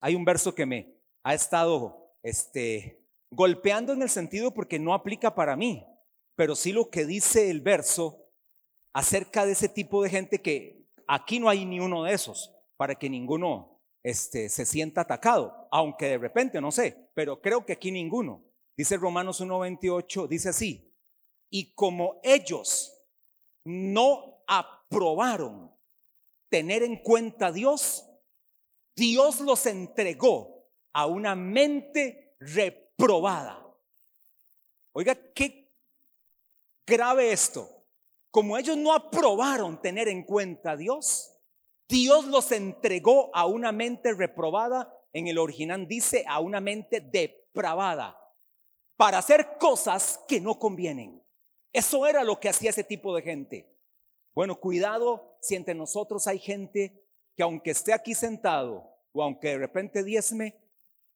hay un verso que me ha estado este, golpeando en el sentido porque no aplica para mí, pero sí lo que dice el verso acerca de ese tipo de gente que aquí no hay ni uno de esos, para que ninguno este, se sienta atacado, aunque de repente, no sé, pero creo que aquí ninguno. Dice Romanos 1.28, dice así, y como ellos no aprobaron tener en cuenta a Dios, Dios los entregó a una mente reprobada. Oiga, qué grave esto. Como ellos no aprobaron tener en cuenta a Dios, Dios los entregó a una mente reprobada. En el original dice a una mente depravada para hacer cosas que no convienen. Eso era lo que hacía ese tipo de gente. Bueno, cuidado si entre nosotros hay gente que aunque esté aquí sentado o aunque de repente diezme,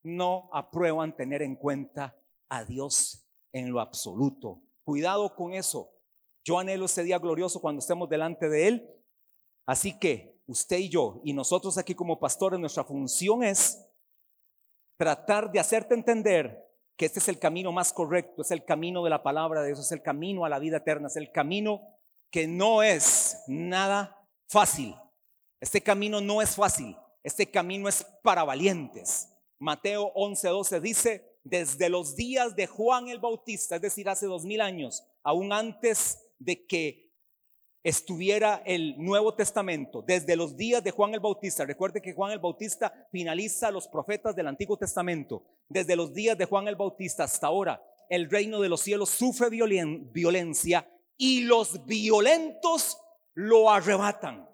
no aprueban tener en cuenta a Dios en lo absoluto. Cuidado con eso. Yo anhelo ese día glorioso cuando estemos delante de Él. Así que usted y yo y nosotros aquí como pastores, nuestra función es tratar de hacerte entender que este es el camino más correcto, es el camino de la palabra de Dios, es el camino a la vida eterna, es el camino que no es nada fácil. Este camino no es fácil, este camino es para valientes. Mateo 11:12 dice, desde los días de Juan el Bautista, es decir, hace dos mil años, aún antes de que estuviera el Nuevo Testamento, desde los días de Juan el Bautista, recuerde que Juan el Bautista finaliza los profetas del Antiguo Testamento, desde los días de Juan el Bautista hasta ahora, el reino de los cielos sufre violencia y los violentos lo arrebatan.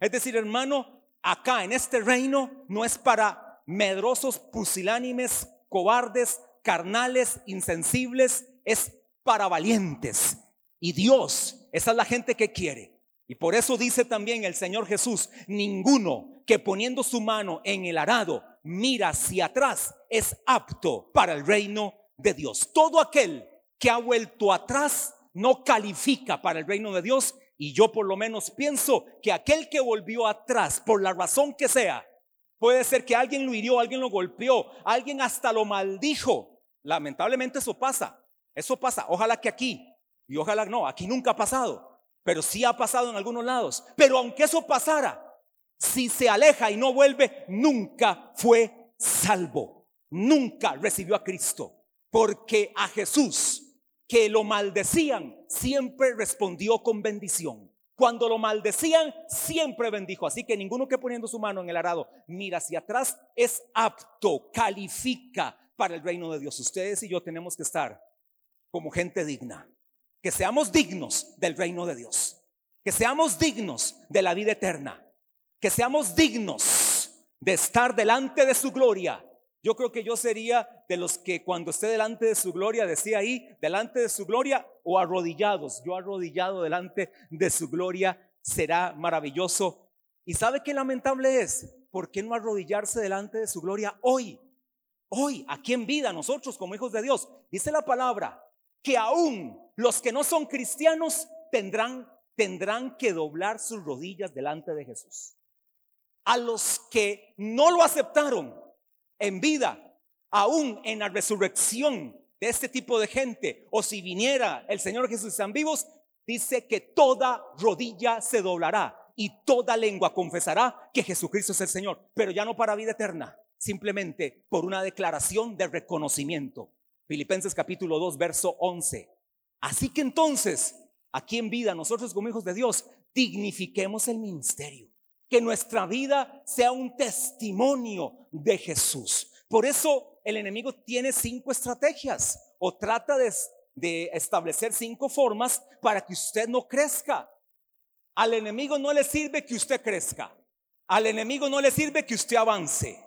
Es decir, hermano, acá en este reino no es para medrosos, pusilánimes, cobardes, carnales, insensibles, es para valientes. Y Dios esa es la gente que quiere. Y por eso dice también el Señor Jesús, ninguno que poniendo su mano en el arado mira hacia atrás es apto para el reino de Dios. Todo aquel que ha vuelto atrás no califica para el reino de Dios. Y yo por lo menos pienso que aquel que volvió atrás, por la razón que sea, puede ser que alguien lo hirió, alguien lo golpeó, alguien hasta lo maldijo. Lamentablemente eso pasa, eso pasa. Ojalá que aquí y ojalá no, aquí nunca ha pasado, pero sí ha pasado en algunos lados. Pero aunque eso pasara, si se aleja y no vuelve, nunca fue salvo. Nunca recibió a Cristo. Porque a Jesús, que lo maldecían, siempre respondió con bendición. Cuando lo maldecían, siempre bendijo. Así que ninguno que poniendo su mano en el arado mira hacia atrás es apto, califica para el reino de Dios. Ustedes y yo tenemos que estar como gente digna que seamos dignos del reino de Dios, que seamos dignos de la vida eterna, que seamos dignos de estar delante de su gloria. Yo creo que yo sería de los que cuando esté delante de su gloria, decía ahí, delante de su gloria o arrodillados. Yo arrodillado delante de su gloria será maravilloso. ¿Y sabe qué lamentable es? ¿Por qué no arrodillarse delante de su gloria hoy? Hoy, aquí en vida, nosotros como hijos de Dios. Dice la palabra que aún los que no son cristianos tendrán, tendrán que doblar sus rodillas delante de Jesús. A los que no lo aceptaron en vida, aún en la resurrección de este tipo de gente, o si viniera el Señor Jesús están vivos, dice que toda rodilla se doblará y toda lengua confesará que Jesucristo es el Señor, pero ya no para vida eterna, simplemente por una declaración de reconocimiento. Filipenses capítulo 2, verso 11. Así que entonces, aquí en vida, nosotros como hijos de Dios, dignifiquemos el ministerio. Que nuestra vida sea un testimonio de Jesús. Por eso el enemigo tiene cinco estrategias o trata de, de establecer cinco formas para que usted no crezca. Al enemigo no le sirve que usted crezca. Al enemigo no le sirve que usted avance.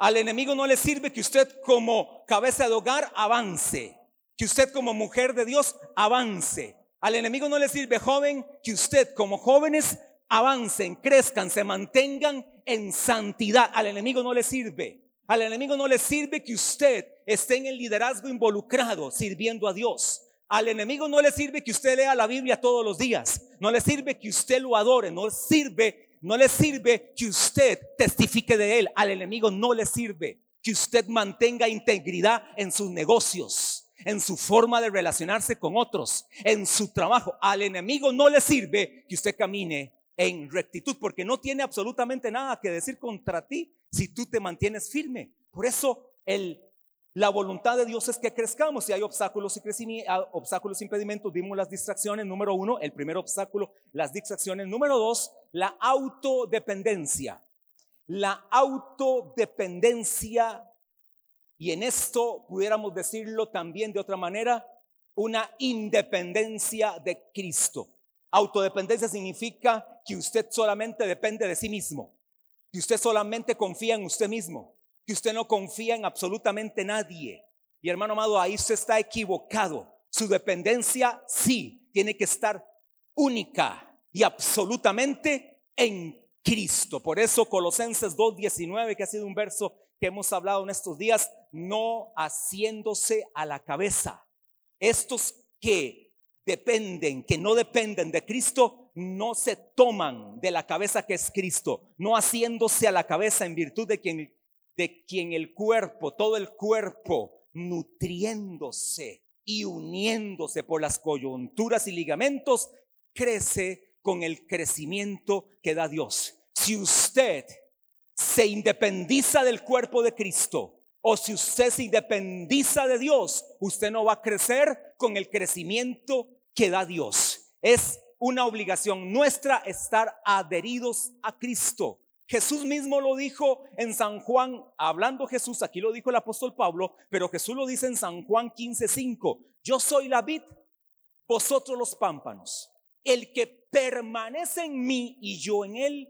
Al enemigo no le sirve que usted como cabeza de hogar avance que usted como mujer de Dios avance. Al enemigo no le sirve joven que usted como jóvenes avancen, crezcan, se mantengan en santidad. Al enemigo no le sirve. Al enemigo no le sirve que usted esté en el liderazgo involucrado, sirviendo a Dios. Al enemigo no le sirve que usted lea la Biblia todos los días. No le sirve que usted lo adore. No sirve No le sirve que usted testifique de él. Al enemigo no le sirve que usted mantenga integridad en sus negocios, en su forma de relacionarse con otros, en su trabajo. Al enemigo no le sirve que usted camine en rectitud, porque no tiene absolutamente nada que decir contra ti si tú te mantienes firme. Por eso el, la voluntad de Dios es que crezcamos. Si hay obstáculos y ah, obstáculos, impedimentos, vimos las distracciones. Número uno, el primer obstáculo, las distracciones. Número dos, la autodependencia. La autodependencia, y en esto pudiéramos decirlo también de otra manera, una independencia de Cristo. Autodependencia significa que usted solamente depende de sí mismo, que usted solamente confía en usted mismo, que usted no confía en absolutamente nadie. Y hermano amado, ahí usted está equivocado. Su dependencia sí tiene que estar única y absolutamente en Cristo. Por eso Colosenses 2.19, que ha sido un verso que hemos hablado en estos días, no haciéndose a la cabeza. Estos que dependen, que no dependen de Cristo, no se toman de la cabeza que es Cristo, no haciéndose a la cabeza en virtud de quien, de quien el cuerpo, todo el cuerpo, nutriéndose y uniéndose por las coyunturas y ligamentos, crece con el crecimiento que da Dios. Si usted se independiza del cuerpo de Cristo, o si usted se independiza de Dios, usted no va a crecer con el crecimiento que da Dios. Es una obligación nuestra estar adheridos a Cristo. Jesús mismo lo dijo en San Juan, hablando Jesús, aquí lo dijo el apóstol Pablo, pero Jesús lo dice en San Juan 15:5. Yo soy la vid, vosotros los pámpanos. El que permanece en mí y yo en él,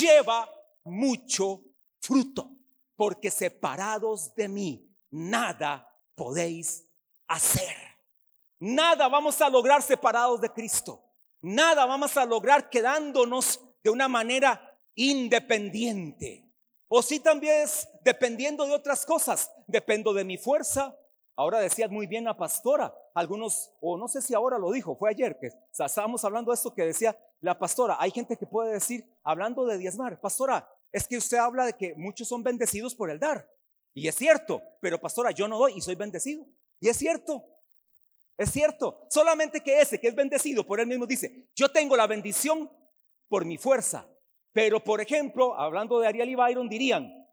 lleva mucho fruto porque separados de mí nada podéis hacer. Nada vamos a lograr separados de Cristo. Nada vamos a lograr quedándonos de una manera independiente. O si también es dependiendo de otras cosas. Dependo de mi fuerza. Ahora decía muy bien la pastora. Algunos, o no sé si ahora lo dijo, fue ayer que estábamos hablando de esto que decía la pastora. Hay gente que puede decir, hablando de diezmar, pastora, es que usted habla de que muchos son bendecidos por el dar. Y es cierto, pero pastora, yo no doy y soy bendecido. Y es cierto, es cierto. Solamente que ese que es bendecido por él mismo dice, yo tengo la bendición por mi fuerza. Pero por ejemplo, hablando de Ariel y Byron, dirían,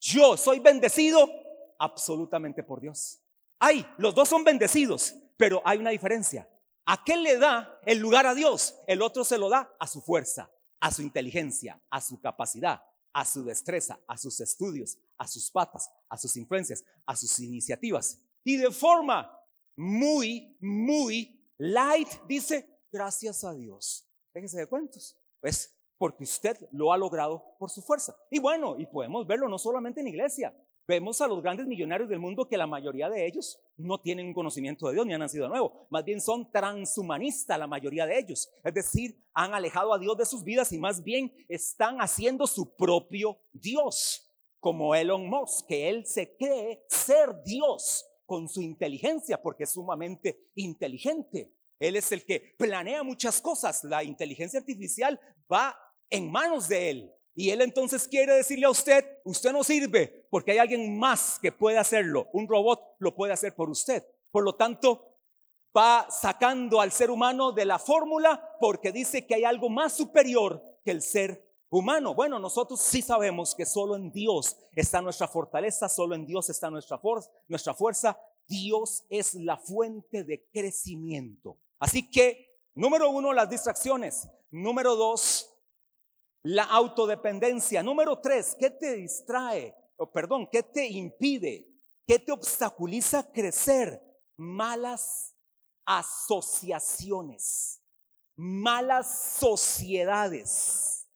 yo soy bendecido absolutamente por Dios. Hay, los dos son bendecidos, pero hay una diferencia. Aquel le da el lugar a Dios, el otro se lo da a su fuerza, a su inteligencia, a su capacidad, a su destreza, a sus estudios, a sus patas, a sus influencias, a sus iniciativas. Y de forma muy, muy light dice, gracias a Dios. Déjese de cuentos. Pues porque usted lo ha logrado por su fuerza. Y bueno, y podemos verlo no solamente en iglesia, Vemos a los grandes millonarios del mundo que la mayoría de ellos no tienen un conocimiento de Dios ni han nacido de nuevo. Más bien son transhumanistas la mayoría de ellos. Es decir, han alejado a Dios de sus vidas y más bien están haciendo su propio Dios. Como Elon Musk, que él se cree ser Dios con su inteligencia porque es sumamente inteligente. Él es el que planea muchas cosas. La inteligencia artificial va en manos de él. Y él entonces quiere decirle a usted, usted no sirve porque hay alguien más que puede hacerlo. Un robot lo puede hacer por usted. Por lo tanto, va sacando al ser humano de la fórmula porque dice que hay algo más superior que el ser humano. Bueno, nosotros sí sabemos que solo en Dios está nuestra fortaleza, solo en Dios está nuestra, nuestra fuerza. Dios es la fuente de crecimiento. Así que, número uno, las distracciones. Número dos, la autodependencia. Número tres, ¿qué te distrae? O perdón, ¿qué te impide? ¿Qué te obstaculiza crecer? Malas asociaciones, malas sociedades,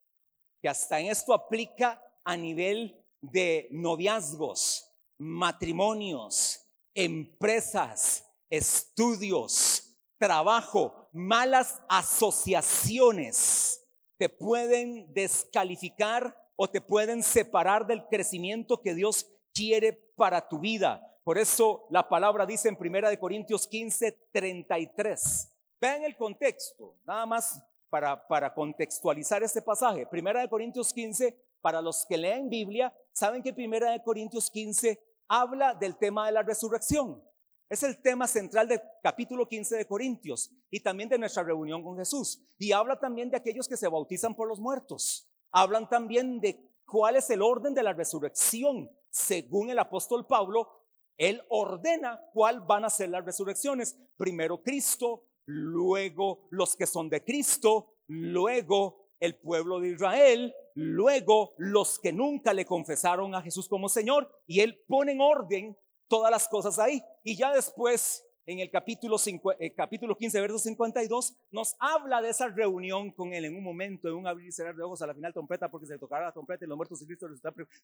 que hasta en esto aplica a nivel de noviazgos, matrimonios, empresas, estudios, trabajo, malas asociaciones te pueden descalificar o te pueden separar del crecimiento que Dios quiere para tu vida. Por eso la palabra dice en Primera de Corintios 15, 33. Vean el contexto, nada más para, para contextualizar este pasaje. Primera de Corintios 15, para los que leen Biblia, saben que Primera de Corintios 15 habla del tema de la resurrección. Es el tema central del capítulo 15 de Corintios y también de nuestra reunión con Jesús. Y habla también de aquellos que se bautizan por los muertos. Hablan también de cuál es el orden de la resurrección. Según el apóstol Pablo, él ordena cuál van a ser las resurrecciones. Primero Cristo, luego los que son de Cristo, luego el pueblo de Israel, luego los que nunca le confesaron a Jesús como Señor, y Él pone en orden todas las cosas ahí. Y ya después, en el capítulo, eh, capítulo 15, verso 52, nos habla de esa reunión con Él en un momento, en un abrir y cerrar de ojos, a la final trompeta, porque se tocará la trompeta y los muertos de Cristo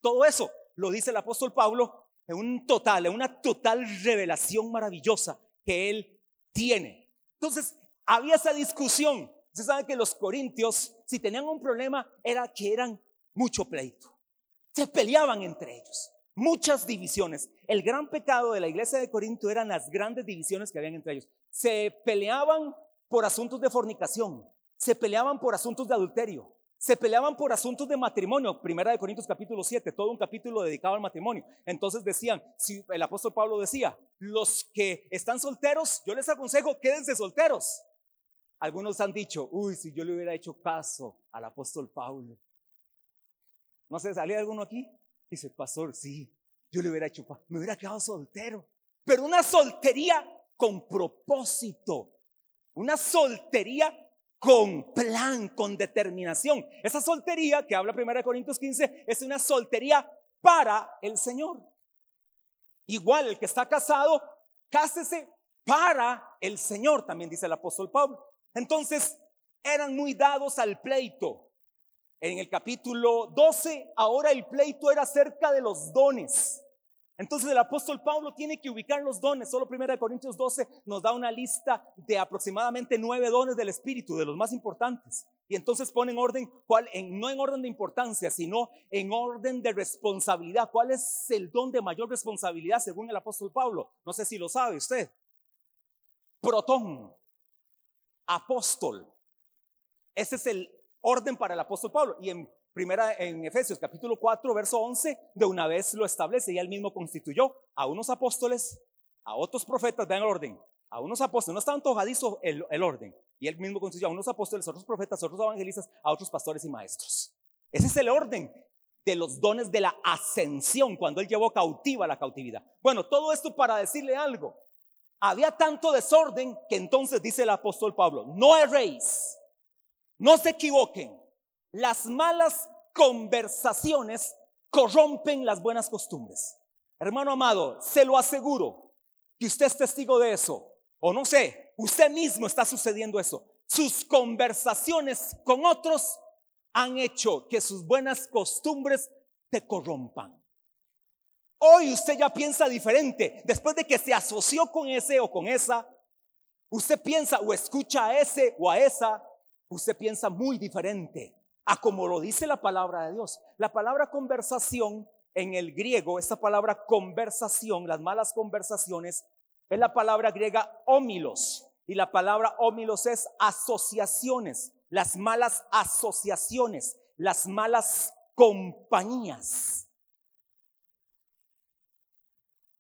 Todo eso lo dice el apóstol Pablo en un total, en una total revelación maravillosa que Él tiene. Entonces, había esa discusión Usted sabe que los corintios, si tenían un problema, era que eran mucho pleito. Se peleaban entre ellos. Muchas divisiones. El gran pecado de la iglesia de Corinto eran las grandes divisiones que habían entre ellos. Se peleaban por asuntos de fornicación. Se peleaban por asuntos de adulterio. Se peleaban por asuntos de matrimonio. Primera de Corintios capítulo 7, todo un capítulo dedicado al matrimonio. Entonces decían, si el apóstol Pablo decía, los que están solteros, yo les aconsejo, quédense solteros. Algunos han dicho, uy, si yo le hubiera hecho caso al apóstol Pablo. No sé, ¿salía alguno aquí? Dice, pastor, sí, yo le hubiera hecho, me hubiera quedado soltero. Pero una soltería con propósito. Una soltería con plan, con determinación. Esa soltería que habla 1 Corintios 15 es una soltería para el Señor. Igual el que está casado, cásese para el Señor, también dice el apóstol Pablo. Entonces, eran muy dados al pleito. En el capítulo 12, ahora el pleito era acerca de los dones. Entonces el apóstol Pablo tiene que ubicar los dones. Solo 1 Corintios 12 nos da una lista de aproximadamente nueve dones del Espíritu, de los más importantes. Y entonces pone en orden, cuál, en, no en orden de importancia, sino en orden de responsabilidad. ¿Cuál es el don de mayor responsabilidad según el apóstol Pablo? No sé si lo sabe usted. Protón apóstol. Ese es el orden para el apóstol Pablo. Y en primera en Efesios capítulo 4, verso 11, de una vez lo establece y él mismo constituyó a unos apóstoles, a otros profetas, vean el orden, a unos apóstoles, no está antojadizo el, el orden, y él mismo constituyó a unos apóstoles, a otros profetas, a otros evangelistas, a otros pastores y maestros. Ese es el orden de los dones de la ascensión, cuando él llevó cautiva la cautividad. Bueno, todo esto para decirle algo. Había tanto desorden que entonces dice el apóstol Pablo, no erréis, no se equivoquen, las malas conversaciones corrompen las buenas costumbres. Hermano amado, se lo aseguro que usted es testigo de eso, o no sé, usted mismo está sucediendo eso. Sus conversaciones con otros han hecho que sus buenas costumbres te corrompan. Hoy usted ya piensa diferente. Después de que se asoció con ese o con esa, usted piensa o escucha a ese o a esa, usted piensa muy diferente a como lo dice la palabra de Dios. La palabra conversación en el griego, esta palabra conversación, las malas conversaciones, es la palabra griega ómilos. Y la palabra ómilos es asociaciones, las malas asociaciones, las malas compañías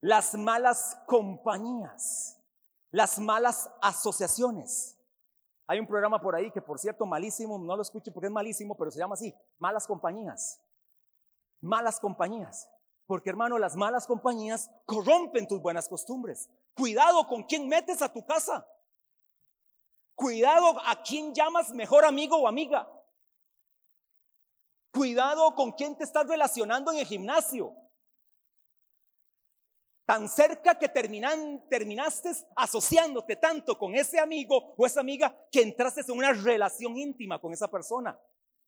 las malas compañías, las malas asociaciones. Hay un programa por ahí que, por cierto, malísimo, no lo escuche porque es malísimo, pero se llama así, malas compañías. Malas compañías. Porque hermano, las malas compañías corrompen tus buenas costumbres. Cuidado con quién metes a tu casa. Cuidado a quién llamas mejor amigo o amiga. Cuidado con quién te estás relacionando en el gimnasio. Tan cerca que terminan, terminaste asociándote tanto con ese amigo o esa amiga que entraste en una relación íntima con esa persona.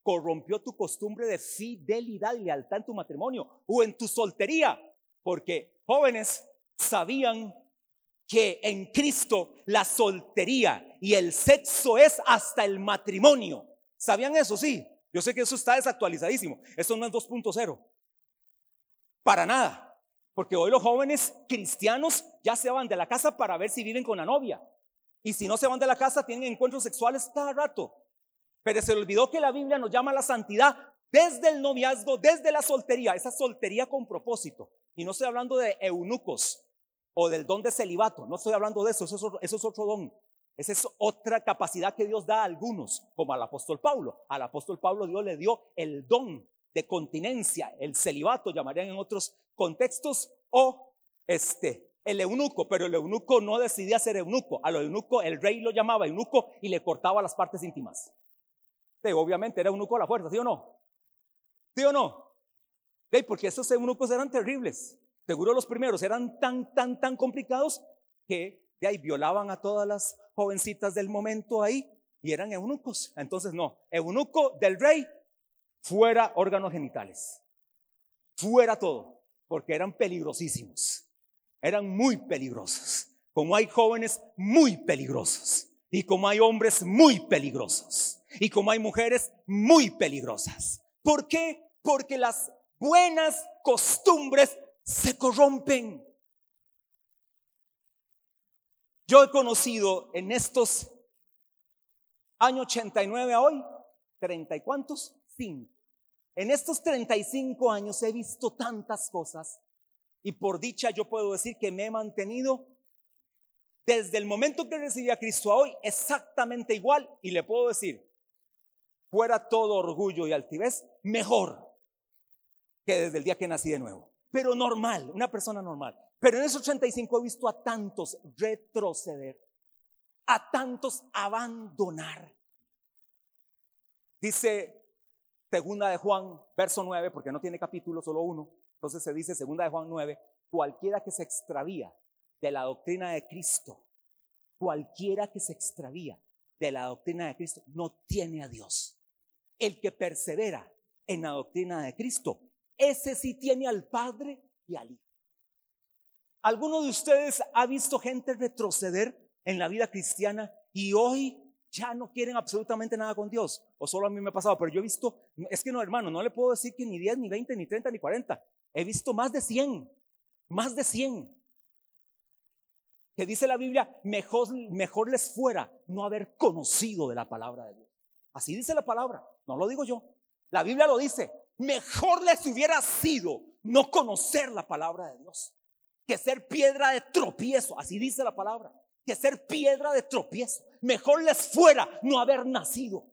Corrompió tu costumbre de fidelidad y lealtad en tu matrimonio o en tu soltería. Porque jóvenes sabían que en Cristo la soltería y el sexo es hasta el matrimonio. ¿Sabían eso? Sí. Yo sé que eso está desactualizadísimo. Eso no es 2.0. Para nada. Porque hoy los jóvenes cristianos ya se van de la casa para ver si viven con la novia. Y si no se van de la casa, tienen encuentros sexuales cada rato. Pero se olvidó que la Biblia nos llama a la santidad desde el noviazgo, desde la soltería, esa soltería con propósito. Y no estoy hablando de eunucos o del don de celibato, no estoy hablando de eso, eso es otro, eso don. Esa es otra capacidad que Dios da a algunos, como al apóstol Pablo. Al apóstol Pablo Dios le dio el don de continencia, el celibato llamarían en otros contextos, o este, el eunuco, pero el eunuco no decidía ser eunuco. A lo eunuco el rey lo llamaba eunuco y le cortaba las partes íntimas. obviamente era eunuco a la fuerza, ¿sí o no? ¿Sí o no? porque esos eunucos eran terribles. Seguro los primeros eran tan, tan, tan complicados que de ahí violaban a todas las jovencitas del momento ahí y eran eunucos. Entonces, no, eunuco del rey, fuera órganos genitales, fuera todo, porque eran peligrosísimos, eran muy peligrosos. Como hay jóvenes muy peligrosos y como hay hombres muy peligrosos y como hay mujeres muy peligrosas. ¿Por qué? Porque las buenas costumbres se corrompen. Yo he conocido en estos años 89 a hoy, ¿treinta y cuántos? Cinco. En estos 35 años he visto tantas cosas y por dicha yo puedo decir que me he mantenido desde el momento que recibí a Cristo a hoy exactamente igual y le puedo decir, fuera todo orgullo y altivez, mejor que desde el día que nací de nuevo. Pero normal, una persona normal. Pero en esos 85 he visto a tantos retroceder, a tantos abandonar. Dice segunda de Juan, verso 9, porque no tiene capítulo, solo uno. Entonces se dice segunda de Juan 9, cualquiera que se extravía de la doctrina de Cristo, cualquiera que se extravía de la doctrina de Cristo, no tiene a Dios. El que persevera en la doctrina de Cristo, ese sí tiene al Padre y al Hijo. ¿Alguno de ustedes ha visto gente retroceder en la vida cristiana y hoy ya no quieren absolutamente nada con Dios? O solo a mí me ha pasado, pero yo he visto, es que no, hermano, no le puedo decir que ni 10, ni 20, ni 30, ni 40. He visto más de 100, más de 100. Que dice la Biblia, mejor, mejor les fuera no haber conocido de la palabra de Dios. Así dice la palabra, no lo digo yo. La Biblia lo dice, mejor les hubiera sido no conocer la palabra de Dios que ser piedra de tropiezo, así dice la palabra, que ser piedra de tropiezo. Mejor les fuera no haber nacido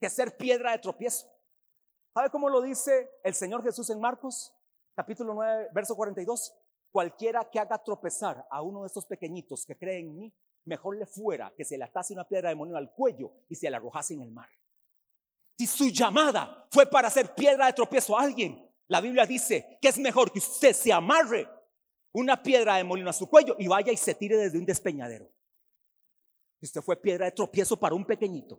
que ser piedra de tropiezo. ¿Sabe cómo lo dice el Señor Jesús en Marcos, capítulo 9, verso 42? Cualquiera que haga tropezar a uno de estos pequeñitos que creen en mí, mejor le fuera que se le atase una piedra de molino al cuello y se la arrojase en el mar. Si su llamada fue para ser piedra de tropiezo a alguien, la Biblia dice que es mejor que usted se amarre una piedra de molino a su cuello y vaya y se tire desde un despeñadero. Usted fue piedra de tropiezo para un pequeñito.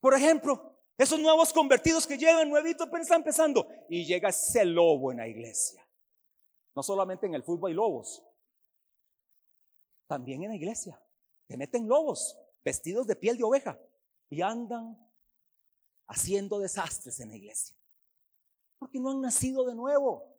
Por ejemplo, esos nuevos convertidos que llegan, nuevito, están empezando. Y llega ese lobo en la iglesia. No solamente en el fútbol hay lobos, también en la iglesia. Te meten lobos vestidos de piel de oveja y andan haciendo desastres en la iglesia. Porque no han nacido de nuevo.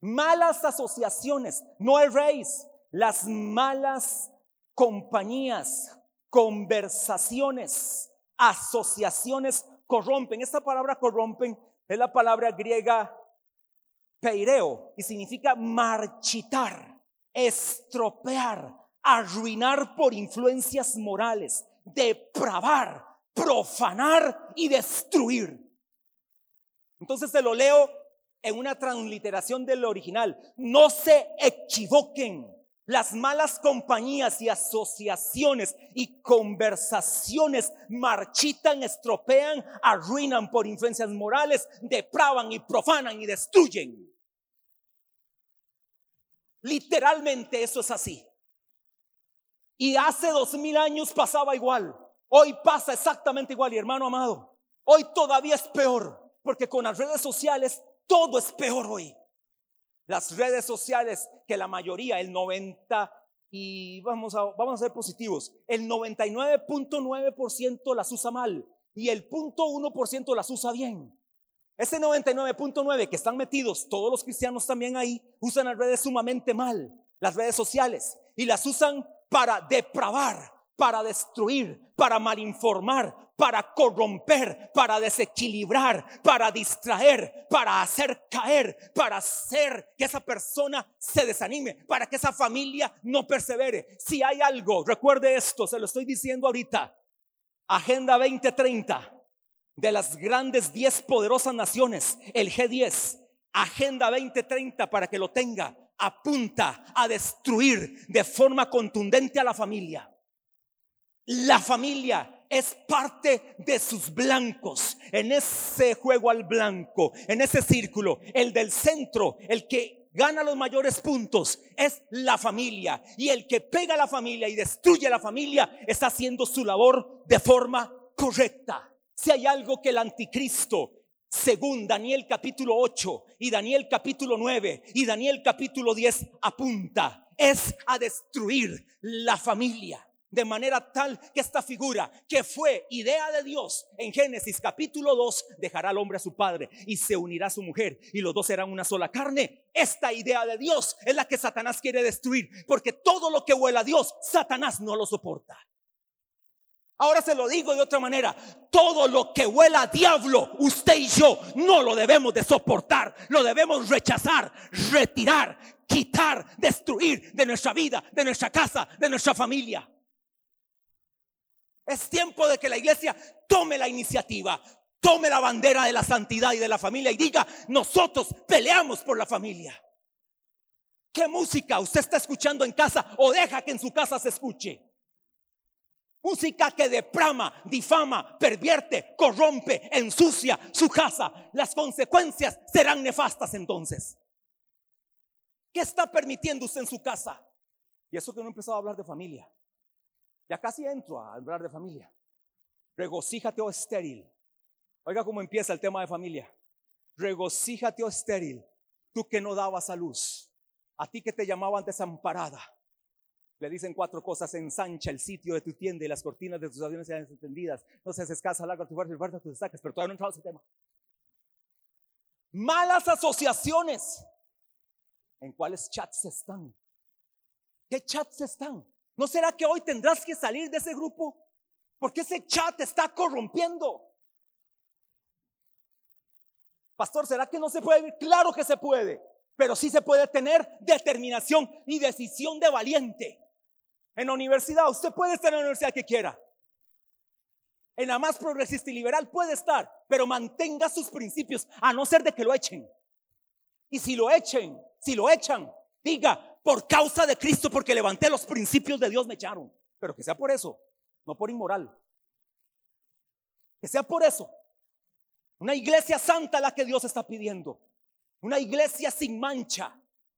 Malas asociaciones, no erréis las malas compañías, conversaciones, asociaciones corrompen. Esta palabra corrompen es la palabra griega peireo y significa marchitar, estropear, arruinar por influencias morales, depravar, profanar y destruir. Entonces se lo leo en una transliteración del original. No se equivoquen. Las malas compañías y asociaciones y conversaciones marchitan, estropean, arruinan por influencias morales, depravan y profanan y destruyen. Literalmente eso es así. Y hace dos mil años pasaba igual. Hoy pasa exactamente igual. Y hermano amado, hoy todavía es peor. Porque con las redes sociales todo es peor hoy. Las redes sociales que la mayoría, el 90 y vamos a, vamos a ser positivos, el 99.9% las usa mal y el 0.1% las usa bien. Ese 99.9 que están metidos, todos los cristianos también ahí, usan las redes sumamente mal, las redes sociales, y las usan para depravar, para destruir, para malinformar, para corromper, para desequilibrar, para distraer, para hacer caer, para hacer que esa persona se desanime, para que esa familia no persevere. Si hay algo, recuerde esto, se lo estoy diciendo ahorita, Agenda 2030 de las grandes 10 poderosas naciones, el G10, Agenda 2030 para que lo tenga, apunta a destruir de forma contundente a la familia. La familia es parte de sus blancos. En ese juego al blanco, en ese círculo, el del centro, el que gana los mayores puntos es la familia. Y el que pega a la familia y destruye a la familia está haciendo su labor de forma correcta. Si hay algo que el anticristo, según Daniel capítulo 8 y Daniel capítulo 9 y Daniel capítulo 10 apunta, es a destruir la familia de manera tal que esta figura que fue idea de Dios en Génesis capítulo 2 dejará al hombre a su padre y se unirá a su mujer y los dos serán una sola carne. Esta idea de Dios es la que Satanás quiere destruir porque todo lo que huela a Dios, Satanás no lo soporta. Ahora se lo digo de otra manera, todo lo que huela a diablo, usted y yo no lo debemos de soportar, lo debemos rechazar, retirar, quitar, destruir de nuestra vida, de nuestra casa, de nuestra familia. Es tiempo de que la iglesia tome la iniciativa, tome la bandera de la santidad y de la familia y diga, nosotros peleamos por la familia. ¿Qué música usted está escuchando en casa o deja que en su casa se escuche? Música que deprama, difama, pervierte, corrompe, ensucia su casa. Las consecuencias serán nefastas entonces. ¿Qué está permitiendo usted en su casa? Y eso que no he empezado a hablar de familia. Ya casi entro a hablar de familia. Regocíjate, oh estéril. Oiga cómo empieza el tema de familia. Regocíjate, oh estéril, tú que no dabas a luz, a ti que te llamaban desamparada. Le dicen cuatro cosas, ensancha el sitio de tu tienda y las cortinas de tus aviones sean extendidas. No seas escasa, larga tu fuerza y fuerza tus destaques, pero todavía no he entrado ese tema. Malas asociaciones. ¿En cuáles chats están? ¿Qué chats están? ¿No será que hoy tendrás que salir de ese grupo? Porque ese chat está corrompiendo. Pastor, ¿será que no se puede? Claro que se puede, pero sí se puede tener determinación y decisión de valiente. En la universidad, usted puede estar en la universidad que quiera. En la más progresista y liberal puede estar, pero mantenga sus principios, a no ser de que lo echen. Y si lo echen, si lo echan, diga, por causa de Cristo, porque levanté los principios de Dios, me echaron. Pero que sea por eso, no por inmoral. Que sea por eso. Una iglesia santa la que Dios está pidiendo. Una iglesia sin mancha.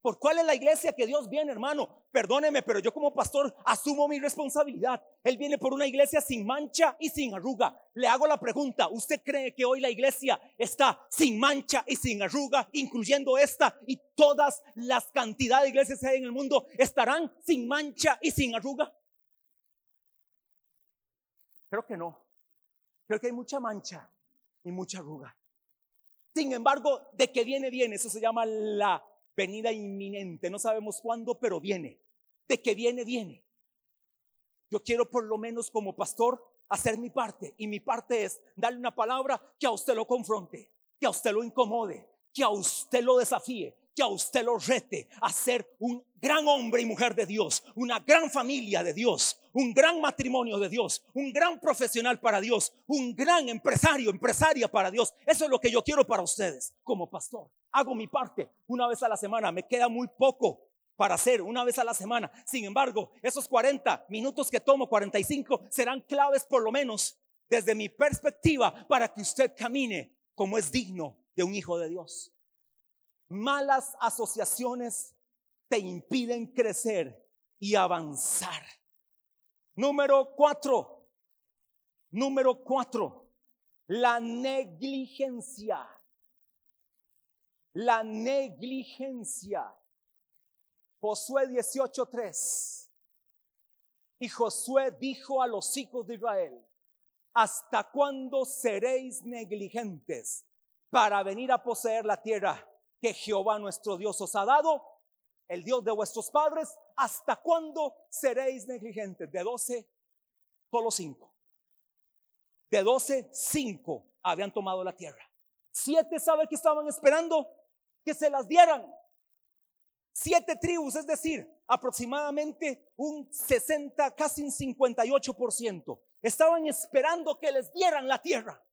¿Por cuál es la iglesia que Dios viene, hermano? Perdóneme, pero yo como pastor asumo mi responsabilidad. Él viene por una iglesia sin mancha y sin arruga. Le hago la pregunta, ¿usted cree que hoy la iglesia está sin mancha y sin arruga, incluyendo esta y todas las cantidades de iglesias que hay en el mundo, estarán sin mancha y sin arruga? Creo que no. Creo que hay mucha mancha y mucha arruga. Sin embargo, de que viene, viene. Eso se llama la venida inminente. No sabemos cuándo, pero viene. De que viene, viene. Yo quiero por lo menos como pastor hacer mi parte. Y mi parte es darle una palabra que a usted lo confronte, que a usted lo incomode, que a usted lo desafíe, que a usted lo rete a ser un gran hombre y mujer de Dios, una gran familia de Dios, un gran matrimonio de Dios, un gran profesional para Dios, un gran empresario, empresaria para Dios. Eso es lo que yo quiero para ustedes como pastor. Hago mi parte una vez a la semana, me queda muy poco para hacer una vez a la semana. Sin embargo, esos 40 minutos que tomo, 45, serán claves por lo menos desde mi perspectiva para que usted camine como es digno de un hijo de Dios. Malas asociaciones te impiden crecer y avanzar. Número cuatro. Número cuatro. La negligencia. La negligencia. Josué 18:3. Y Josué dijo a los hijos de Israel, ¿hasta cuándo seréis negligentes para venir a poseer la tierra que Jehová nuestro Dios os ha dado, el Dios de vuestros padres, ¿hasta cuándo seréis negligentes? De 12 Solo cinco. De doce, cinco habían tomado la tierra. Siete, ¿sabe que estaban esperando? Que se las dieran. Siete tribus, es decir, aproximadamente un 60, casi un 58%, estaban esperando que les dieran la tierra,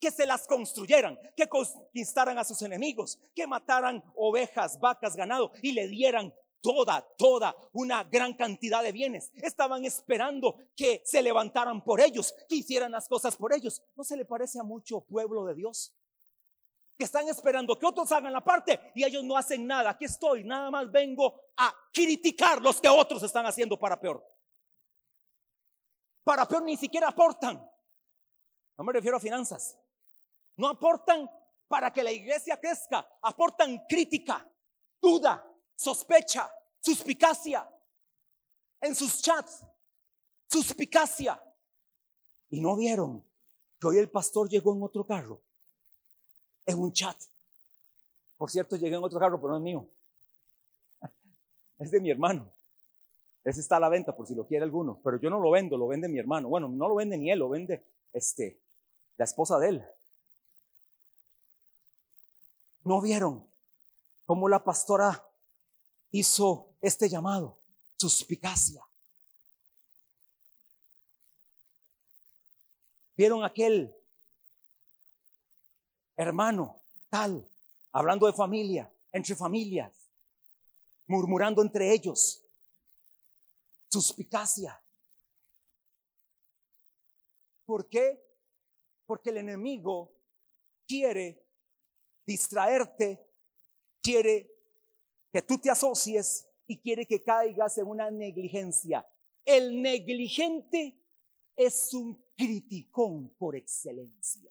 que se las construyeran, que conquistaran a sus enemigos, que mataran ovejas, vacas, ganado y le dieran toda, toda una gran cantidad de bienes. Estaban esperando que se levantaran por ellos, que hicieran las cosas por ellos. ¿No se le parece a mucho pueblo de Dios? Que están esperando que otros hagan la parte y ellos no hacen nada. Aquí estoy, nada más vengo a criticar los que otros están haciendo para peor. Para peor ni siquiera aportan. No me refiero a finanzas. No aportan para que la iglesia crezca. Aportan crítica, duda, sospecha, suspicacia en sus chats, suspicacia. Y no vieron que hoy el pastor llegó en otro carro, en un chat. Por cierto, llegué en otro carro, pero no es mío. Es de mi hermano. Ese está a la venta por si lo quiere alguno, pero yo no lo vendo, lo vende mi hermano. Bueno, no lo vende ni él, lo vende este la esposa de él. ¿No vieron cómo la pastora hizo este llamado, suspicacia. ¿Vieron aquel hermano tal, hablando de familia, entre familias, murmurando entre ellos? Suspicacia. ¿Por qué? Porque el enemigo quiere distraerte, quiere que tú te asocies y quiere que caigas en una negligencia. El negligente es un criticón por excelencia.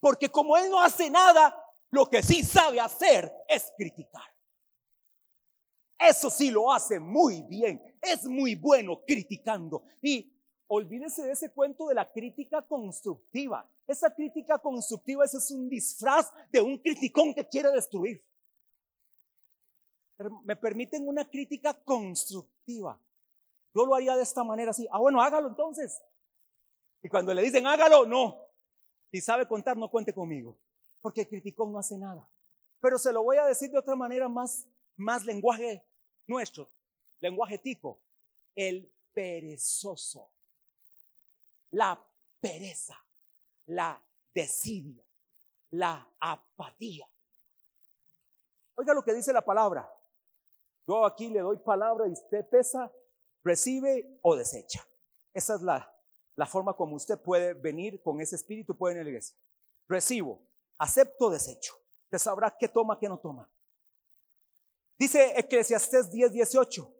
Porque como él no hace nada, lo que sí sabe hacer es criticar. Eso sí lo hace muy bien. Es muy bueno criticando. Y olvídese de ese cuento de la crítica constructiva. Esa crítica constructiva ese es un disfraz de un criticón que quiere destruir me permiten una crítica constructiva. Yo lo haría de esta manera así. Ah, bueno, hágalo entonces. Y cuando le dicen hágalo, no. Si sabe contar, no cuente conmigo. Porque el criticón no hace nada. Pero se lo voy a decir de otra manera más, más lenguaje nuestro, lenguaje tico. El perezoso. La pereza. La desidia. La apatía. Oiga lo que dice la palabra. Yo aquí le doy palabra y usted pesa, recibe o desecha. Esa es la, la forma como usted puede venir con ese espíritu, puede venir a la. Recibo, acepto, desecho. Usted sabrá qué toma, qué no toma. Dice Eclesiastés 10, 18.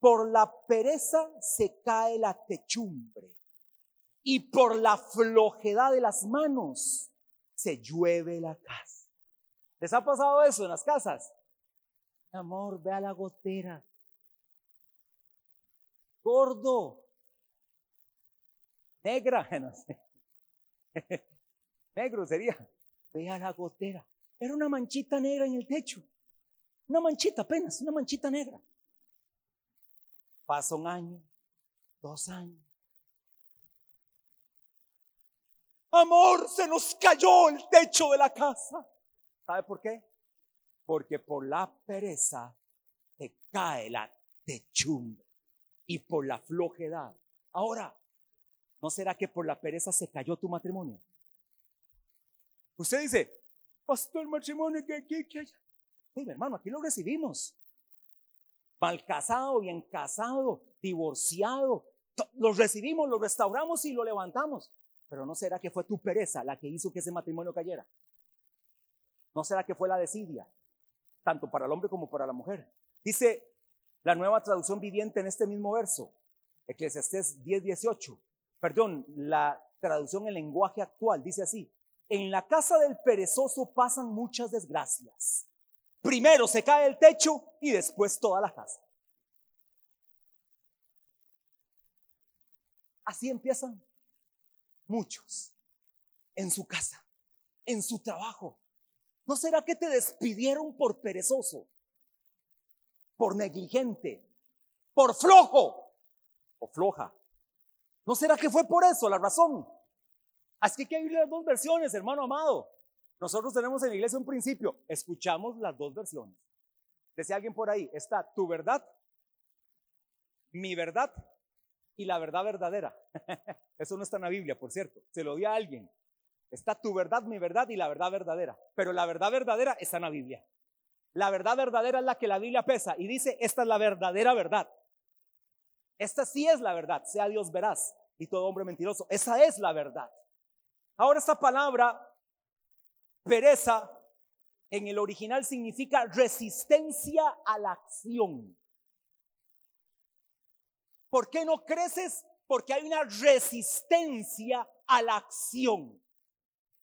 Por la pereza se cae la techumbre y por la flojedad de las manos se llueve la casa. ¿Les ha pasado eso en las casas? Amor, ve a la gotera. Gordo. Negra, no sé. Negro sería. Ve a la gotera. Era una manchita negra en el techo. Una manchita apenas, una manchita negra. Pasa un año, dos años. Amor, se nos cayó el techo de la casa. ¿Sabe por qué? porque por la pereza te cae la techumbre y por la flojedad. Ahora, ¿no será que por la pereza se cayó tu matrimonio? Usted dice, pastor, matrimonio que aquí, que allá. Sí, hermano, aquí lo recibimos. Mal casado, bien casado, divorciado. Lo recibimos, lo restauramos y lo levantamos. Pero ¿no será que fue tu pereza la que hizo que ese matrimonio cayera? ¿No será que fue la desidia? tanto para el hombre como para la mujer. Dice la nueva traducción viviente en este mismo verso, Eclesiastés 10, 18. Perdón, la traducción en lenguaje actual dice así, en la casa del perezoso pasan muchas desgracias. Primero se cae el techo y después toda la casa. Así empiezan muchos en su casa, en su trabajo, ¿No será que te despidieron por perezoso, por negligente, por flojo o floja? ¿No será que fue por eso la razón? Así que hay las dos versiones, hermano amado. Nosotros tenemos en la iglesia un principio, escuchamos las dos versiones. Decía alguien por ahí, está tu verdad, mi verdad y la verdad verdadera. Eso no está en la Biblia, por cierto. Se lo di a alguien. Está tu verdad, mi verdad y la verdad verdadera. Pero la verdad verdadera está en la Biblia. La verdad verdadera es la que la Biblia pesa y dice, esta es la verdadera verdad. Esta sí es la verdad, sea Dios veraz y todo hombre mentiroso. Esa es la verdad. Ahora esta palabra, pereza, en el original significa resistencia a la acción. ¿Por qué no creces? Porque hay una resistencia a la acción.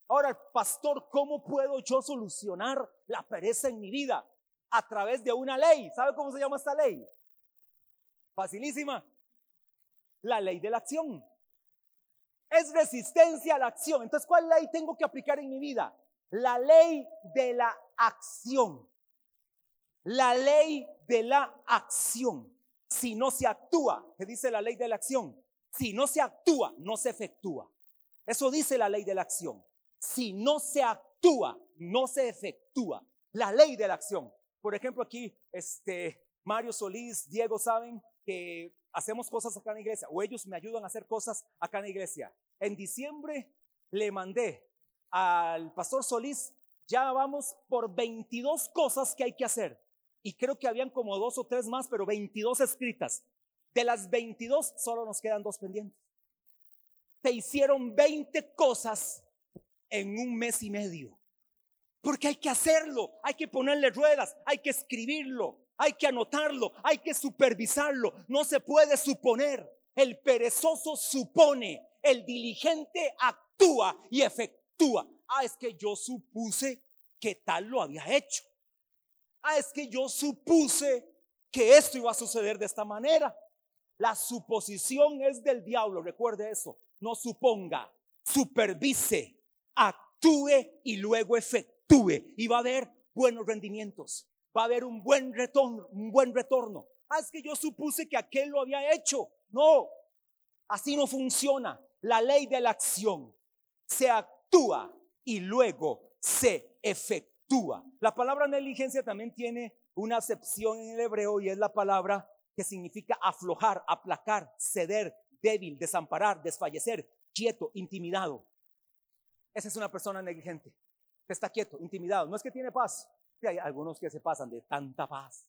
Ahora, pastor, ¿cómo puedo yo solucionar la pereza en mi vida? A través de una ley. ¿Sabe cómo se llama esta ley? Facilísima. La ley de la acción. Es resistencia a la acción. Entonces, ¿cuál ley tengo que aplicar en mi vida? La ley de la acción. La ley de la acción. Si no se actúa, ¿qué dice la ley de la acción? Si no se actúa, no se efectúa. Eso dice la ley de la acción si no se actúa, no se efectúa. La ley de la acción. Por ejemplo, aquí, este, Mario Solís, Diego, saben hacemos cosas acá en la iglesia, o ellos me ayudan a hacer cosas acá en la iglesia. En diciembre le mandé al pastor Solís, ya vamos por 22 cosas que hay que hacer. Y creo que habían como dos o tres más, pero 22 escritas. De las 22, solo nos quedan dos pendientes. Te hicieron 20 cosas en un mes y medio. Porque hay que hacerlo, hay que ponerle ruedas, hay que escribirlo, hay que anotarlo, hay que supervisarlo. No se puede suponer. El perezoso supone, el diligente actúa y efectúa. Ah, es que yo supuse que tal lo había hecho. Ah, es que yo supuse que esto iba a suceder de esta manera. La suposición es del diablo, recuerde eso. No suponga, supervise, actúe y luego efectúe. Y va a haber buenos rendimientos. Va a haber un buen retorno, un buen retorno. Ah, es que yo supuse que aquel lo había hecho. No, así no funciona. La ley de la acción se actúa y luego se efectúa. La palabra negligencia también tiene una acepción en el hebreo y es la palabra que significa aflojar, aplacar, ceder, débil, desamparar, desfallecer, quieto, intimidado. Esa es una persona negligente, está quieto, intimidado. No es que tiene paz. Hay algunos que se pasan de tanta paz.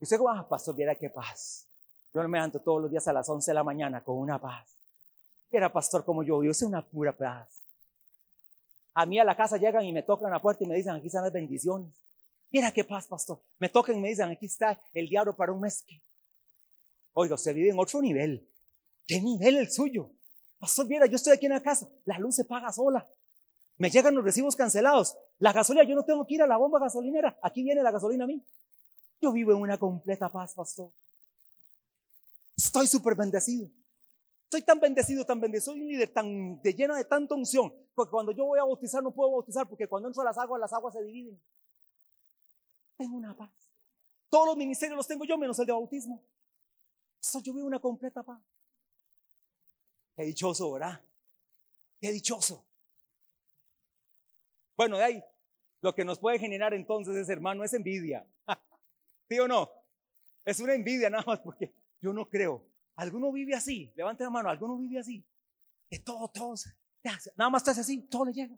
Y usted, ah, pastor, viera qué paz. Yo me levanto todos los días a las 11 de la mañana con una paz. Era pastor como yo, yo sé una pura paz. A mí a la casa llegan y me tocan la puerta y me dicen, aquí están las bendiciones. Mira qué paz, pastor. Me tocan y me dicen, aquí está el diablo para un mes. Oiga, usted vive en otro nivel. ¿Qué nivel el suyo? Pastor, mira, yo estoy aquí en la casa, la luz se paga sola. Me llegan los recibos cancelados. La gasolina, yo no tengo que ir a la bomba gasolinera. Aquí viene la gasolina a mí. Yo vivo en una completa paz, pastor. Estoy súper bendecido. Estoy tan bendecido, tan bendecido, soy un líder tan de lleno de tanta unción, porque cuando yo voy a bautizar no puedo bautizar porque cuando entro a las aguas, las aguas se dividen. Tengo una paz. Todos los ministerios los tengo yo menos el de bautismo. yo vivo una completa paz. Qué dichoso, ¿verdad? Qué dichoso. Bueno, de ahí, lo que nos puede generar entonces es, hermano, es envidia. ¿Sí o no? Es una envidia nada más porque yo no creo. ¿Alguno vive así? Levante la mano, ¿alguno vive así? Que todo, todos, nada más estás así, todo le llega.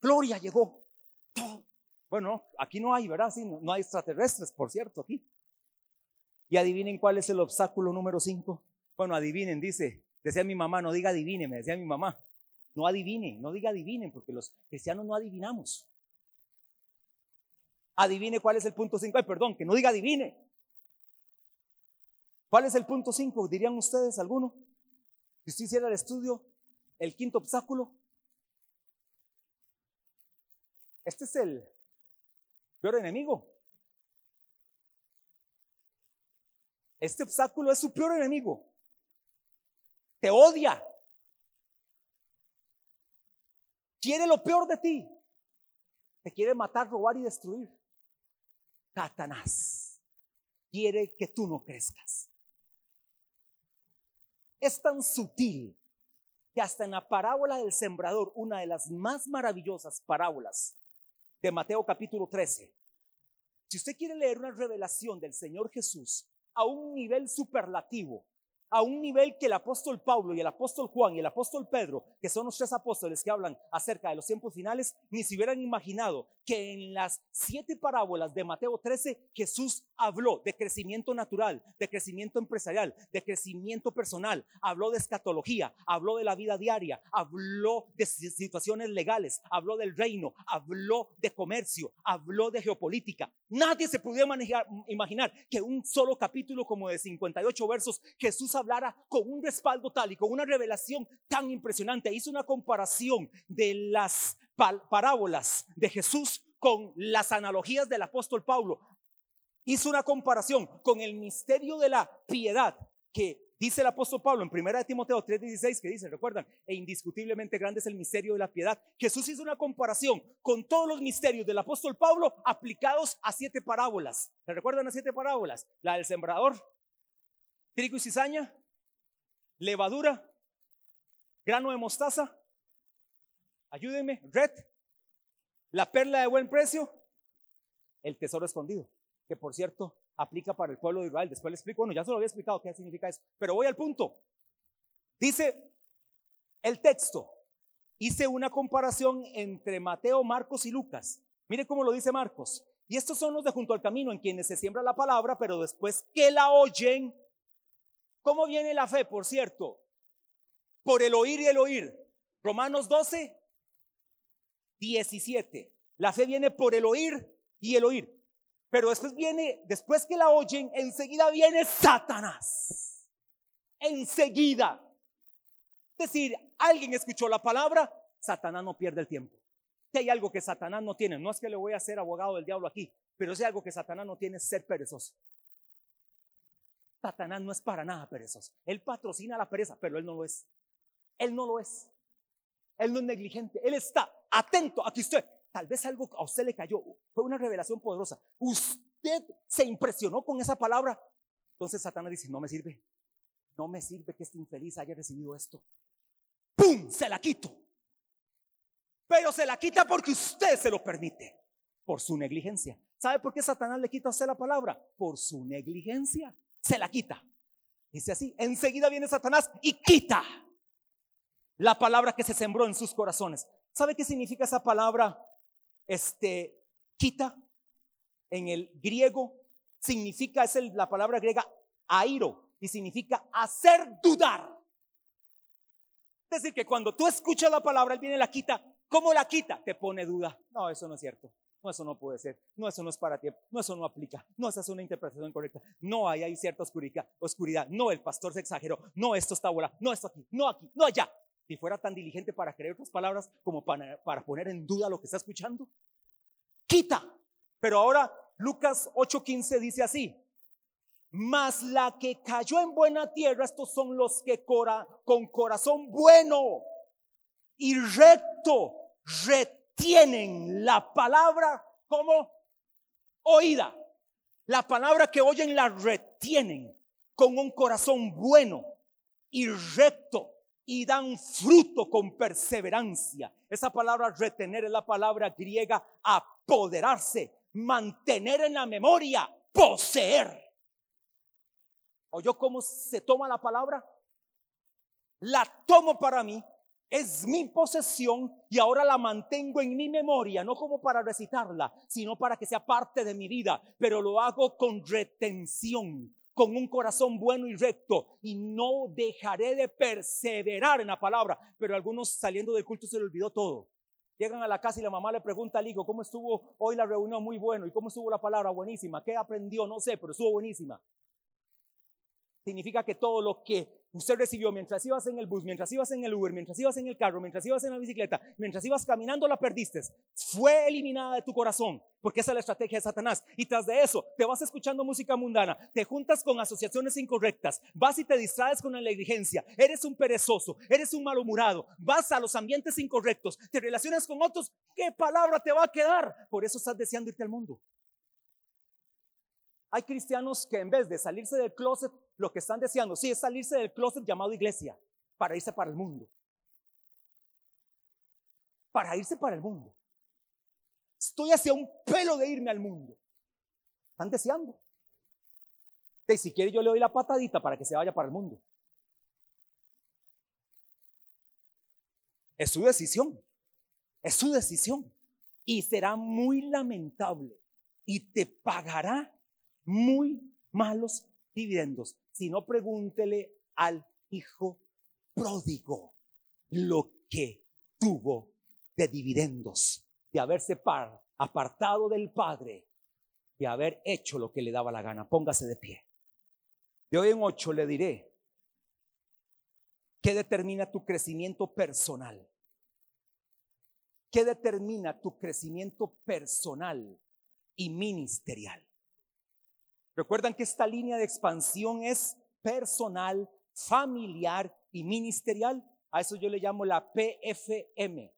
Gloria llegó, todo. Bueno, aquí no hay, ¿verdad? Sí, no, hay extraterrestres, por cierto, aquí. Y adivinen cuál es el obstáculo número 5. Bueno, adivinen, dice, Decía mi mamá, no diga adivine, me decía mi mamá. No adivine, no diga adivinen, porque los cristianos no adivinamos. Adivine cuál es el punto 5. Ay, perdón, que no diga adivine. ¿Cuál es el punto 5? ¿Dirían ustedes alguno? Si usted hiciera el estudio, el quinto obstáculo. Este es el peor enemigo. Este obstáculo es su peor enemigo te odia. Quiere lo peor de ti. Te quiere matar, robar y destruir. Satanás quiere que tú no crezcas. es tan sutil que hasta en la parábola del sembrador, una de las más maravillosas parábolas de Mateo capítulo 13, si usted quiere leer una revelación del Señor Jesús a un nivel superlativo, a un nivel que el apóstol Pablo y el apóstol Juan y el apóstol Pedro, que son los tres apóstoles que hablan acerca de los tiempos finales, ni se hubieran imaginado que en las siete parábolas de Mateo 13 Jesús habló de crecimiento natural, de crecimiento empresarial, de crecimiento personal, habló de escatología, habló de la vida diaria, habló de situaciones legales, habló del reino, habló de comercio, habló de geopolítica. Nadie se pudiera imaginar que un solo capítulo como de 58 versos Jesús hablara con un respaldo tal y con una revelación tan impresionante. Hizo una comparación de las parábolas de Jesús con las analogías del apóstol Pablo. Hizo una comparación con el misterio de la piedad que dice el apóstol Pablo en 1 Timoteo 3:16 que dice, recuerdan, e indiscutiblemente grande es el misterio de la piedad. Jesús hizo una comparación con todos los misterios del apóstol Pablo aplicados a siete parábolas. ¿Se recuerdan las siete parábolas? La del sembrador, trigo y cizaña, levadura, grano de mostaza, ayúdenme, red, la perla de buen precio, el tesoro escondido, que por cierto aplica para el pueblo de Israel. Después le explico, bueno, ya se lo había explicado qué significa eso, pero voy al punto. Dice el texto, hice una comparación entre Mateo, Marcos y Lucas. Mire cómo lo dice Marcos. Y estos son los de junto al camino en quienes se siembra la palabra, pero después que la oyen, ¿Cómo viene la fe, por cierto? Por el oír y el oír. Romanos 12, 17. La fe viene por el oír y el oír. Pero después viene, después que la oyen, enseguida viene Satanás. Enseguida. Es decir, alguien escuchó la palabra, Satanás no pierde el tiempo. Si hay algo que Satanás no tiene, no es que le voy a hacer abogado del diablo aquí, pero si hay algo que Satanás no tiene es ser perezoso. Satanás no es para nada perezoso. Él patrocina la pereza, pero él no lo es. Él no lo es. Él no es negligente. Él está atento a que usted, tal vez algo a usted le cayó. Fue una revelación poderosa. Usted se impresionó con esa palabra. Entonces Satanás dice, no me sirve. No me sirve que este infeliz haya recibido esto. ¡Pum! Se la quito. Pero se la quita porque usted se lo permite. Por su negligencia. ¿Sabe por qué Satanás le quita a usted la palabra? Por su negligencia se la quita. Dice así, enseguida viene Satanás y quita la palabra que se sembró en sus corazones. ¿Sabe qué significa esa palabra? Este, quita. En el griego significa, es la palabra griega airo y significa hacer dudar. Es decir, que cuando tú escuchas la palabra, él viene y la quita. ¿Cómo la quita? Te pone duda. No, eso no es cierto. No, eso no puede ser. No, eso no es para ti. No, eso no aplica. No, esa es una interpretación correcta. No, hay, hay cierta oscuridad, oscuridad. No, el pastor se exageró. No, esto está bola. No, esto aquí. No, aquí. No, allá. Si fuera tan diligente para creer otras palabras como para, para poner en duda lo que está escuchando. Quita. Pero ahora Lucas 8:15 dice así. Mas la que cayó en buena tierra, estos son los que cora, con corazón bueno y recto, recto tienen la palabra como oída. La palabra que oyen la retienen con un corazón bueno y recto y dan fruto con perseverancia. Esa palabra retener es la palabra griega apoderarse, mantener en la memoria, poseer. ¿Oyó cómo se toma la palabra? La tomo para mí es mi posesión y ahora la mantengo en mi memoria, no como para recitarla, sino para que sea parte de mi vida, pero lo hago con retención, con un corazón bueno y recto y no dejaré de perseverar en la palabra. Pero algunos saliendo del culto se le olvidó todo. Llegan a la casa y la mamá le pregunta al hijo, ¿cómo estuvo hoy la reunión? Muy bueno. ¿Y cómo estuvo la palabra? Buenísima. ¿Qué aprendió? No sé, pero estuvo buenísima. Significa que todo lo que usted recibió mientras ibas en el bus, mientras ibas en el Uber, mientras ibas en el carro, mientras ibas en la bicicleta, mientras ibas caminando, la perdiste. Fue eliminada de tu corazón, porque esa es la estrategia de Satanás. Y tras de eso, te vas escuchando música mundana, te juntas con asociaciones incorrectas, vas y te distraes con la negligencia, eres un perezoso, eres un malhumorado, vas a los ambientes incorrectos, te relacionas con otros, ¿qué palabra te va a quedar? Por eso estás deseando irte al mundo. Hay cristianos que en vez de salirse del closet, lo que están deseando, sí, es salirse del closet llamado iglesia, para irse para el mundo. Para irse para el mundo. Estoy hacia un pelo de irme al mundo. Están deseando. Y si quiere yo le doy la patadita para que se vaya para el mundo. Es su decisión. Es su decisión. Y será muy lamentable. Y te pagará muy malos dividendos. Si no, pregúntele al hijo pródigo lo que tuvo de dividendos, de haberse apartado del Padre, de haber hecho lo que le daba la gana. Póngase de pie. De hoy en ocho le diré qué determina tu crecimiento personal. ¿Qué determina tu crecimiento personal y ministerial? Recuerdan que esta línea de expansión es personal, familiar y ministerial. A eso yo le llamo la PFM.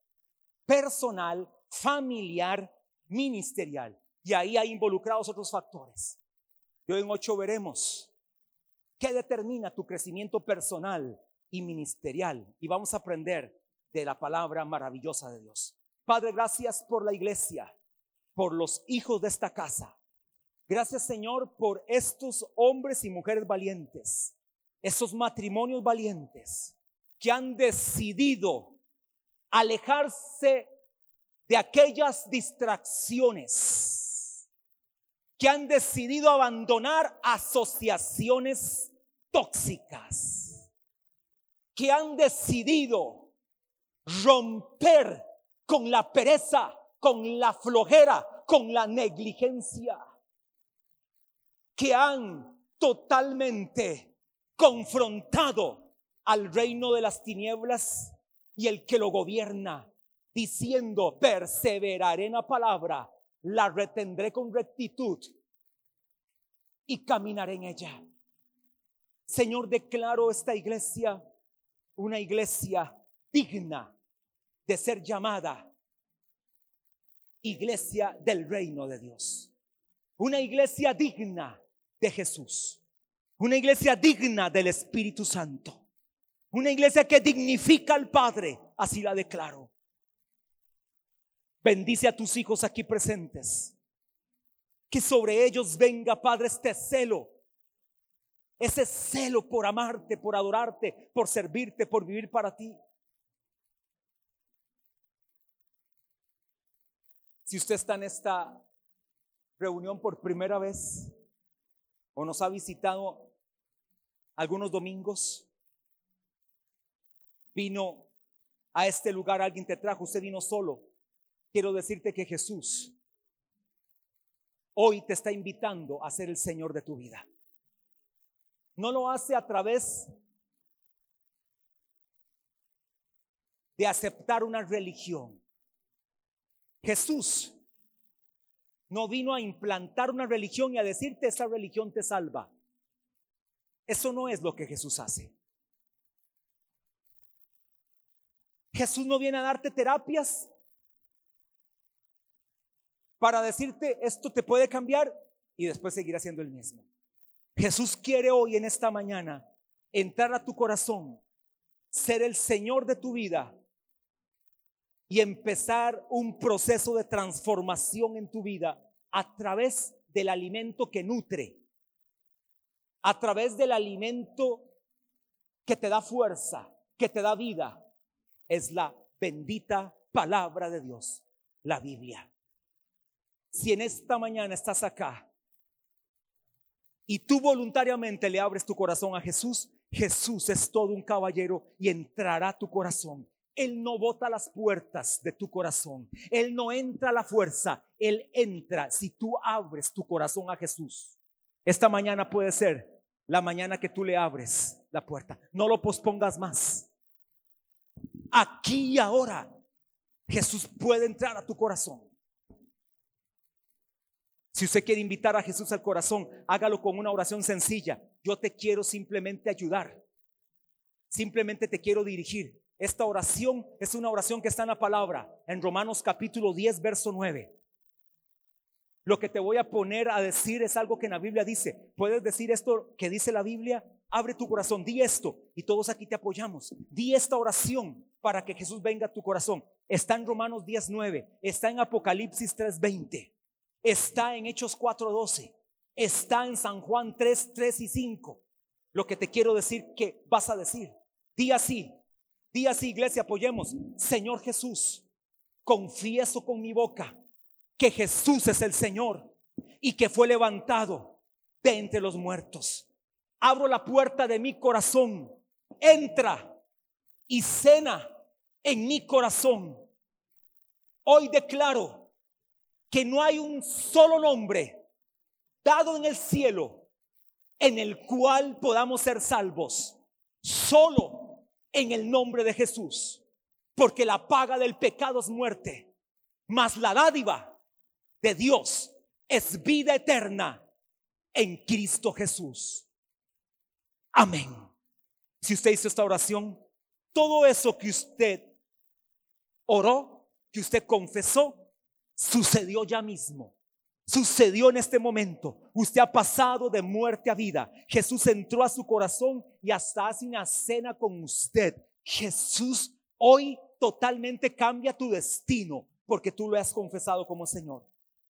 Personal, familiar, ministerial. Y ahí hay involucrados otros factores. Y hoy en ocho veremos qué determina tu crecimiento personal y ministerial. Y vamos a aprender de la palabra maravillosa de Dios. Padre, gracias por la iglesia, por los hijos de esta casa. Gracias Señor por estos hombres y mujeres valientes, esos matrimonios valientes que han decidido alejarse de aquellas distracciones, que han decidido abandonar asociaciones tóxicas, que han decidido romper con la pereza, con la flojera, con la negligencia, que han totalmente confrontado al reino de las tinieblas y el que lo gobierna, diciendo, perseveraré en la palabra, la retendré con rectitud y caminaré en ella. Señor, declaro esta iglesia una iglesia digna de ser llamada iglesia del reino de Dios. Una iglesia digna de Jesús. Una iglesia digna del Espíritu Santo. Una iglesia que dignifica al Padre. Así la declaro. Bendice a tus hijos aquí presentes. Que sobre ellos venga, Padre, este celo ese celo por amarte, por adorarte, por servirte, por vivir para ti. Si usted está en esta reunión por primera vez o nos ha visitado algunos domingos, vino a este lugar, alguien te trajo, usted vino solo. Quiero decirte que Jesús hoy te está invitando a ser el Señor de tu vida. No lo hace a través de aceptar una religión. Jesús no vino a implantar una religión y a decirte esa religión te salva. Eso no es lo que Jesús hace. Jesús no viene a darte terapias para decirte esto te puede cambiar y después seguir haciendo el mismo. Jesús quiere hoy en esta mañana entrar a tu corazón, ser el Señor de tu vida y empezar un proceso de transformación en tu vida a través del alimento que nutre, a través del alimento que te da fuerza, que te da vida. Es la bendita palabra de Dios, la Biblia. Si en esta mañana estás acá y tú voluntariamente le abres tu corazón a Jesús, Jesús es todo un caballero y entrará a tu corazón. Él no bota las puertas de tu corazón. Él no entra a la fuerza. Él entra si tú abres tu corazón a Jesús. Esta mañana puede ser la mañana que tú le abres la puerta. No lo pospongas más. Aquí y ahora Jesús puede entrar a tu corazón. Si usted quiere invitar a Jesús al corazón, hágalo con una oración sencilla. Yo te quiero simplemente ayudar. Simplemente te quiero dirigir. Esta oración es una oración que está en la palabra, en Romanos capítulo 10, verso 9. Lo que te voy a poner a decir es algo que en la Biblia dice. ¿Puedes decir esto que dice la Biblia? Abre tu corazón, di esto y todos aquí te apoyamos. Di esta oración para que Jesús venga a tu corazón. Está en Romanos 10:9, está en Apocalipsis 3:20, está en Hechos 4:12, está en San Juan 3, 3 y 5. Lo que te quiero decir que vas a decir. Di así, di así, iglesia, apoyemos. Señor Jesús, confieso con mi boca que Jesús es el Señor y que fue levantado de entre los muertos abro la puerta de mi corazón, entra y cena en mi corazón. Hoy declaro que no hay un solo nombre dado en el cielo en el cual podamos ser salvos, solo en el nombre de Jesús, porque la paga del pecado es muerte, mas la dádiva de Dios es vida eterna en Cristo Jesús. Amén. Si usted hizo esta oración, todo eso que usted oró, que usted confesó, sucedió ya mismo. Sucedió en este momento. Usted ha pasado de muerte a vida. Jesús entró a su corazón y hasta hace una cena con usted. Jesús hoy totalmente cambia tu destino porque tú lo has confesado como Señor.